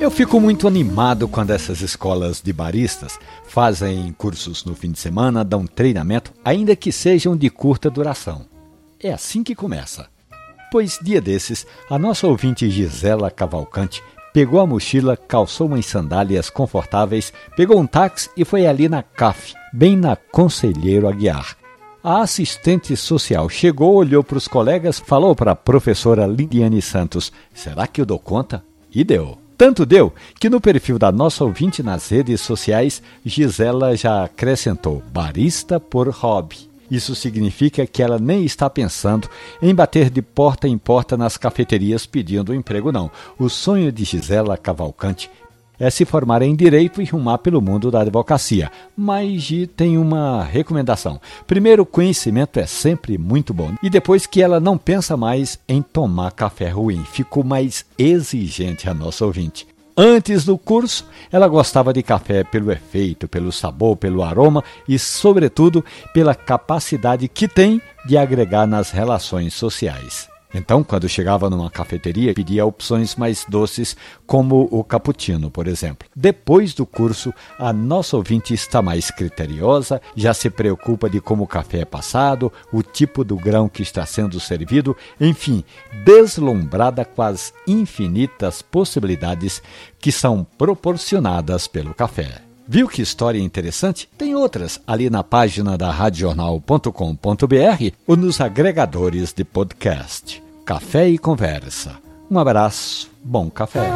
Eu fico muito animado quando essas escolas de baristas fazem cursos no fim de semana, dão treinamento, ainda que sejam de curta duração. É assim que começa. Pois dia desses, a nossa ouvinte Gisela Cavalcante pegou a mochila, calçou umas sandálias confortáveis, pegou um táxi e foi ali na CAF, bem na Conselheiro Aguiar. A assistente social chegou, olhou para os colegas, falou para a professora Lidiane Santos: Será que eu dou conta? E deu. Tanto deu que no perfil da nossa ouvinte nas redes sociais, Gisela já acrescentou barista por hobby. Isso significa que ela nem está pensando em bater de porta em porta nas cafeterias pedindo emprego, não. O sonho de Gisela Cavalcante é se formar em direito e rumar pelo mundo da advocacia. Mas tem uma recomendação. Primeiro, conhecimento é sempre muito bom. E depois que ela não pensa mais em tomar café ruim, ficou mais exigente a nossa ouvinte. Antes do curso, ela gostava de café pelo efeito, pelo sabor, pelo aroma e, sobretudo, pela capacidade que tem de agregar nas relações sociais. Então, quando chegava numa cafeteria, pedia opções mais doces, como o cappuccino, por exemplo. Depois do curso, a nossa ouvinte está mais criteriosa, já se preocupa de como o café é passado, o tipo do grão que está sendo servido, enfim, deslumbrada com as infinitas possibilidades que são proporcionadas pelo café. Viu que história interessante? Tem outras ali na página da radiojornal.com.br ou nos agregadores de podcast. Café e Conversa. Um abraço, bom café.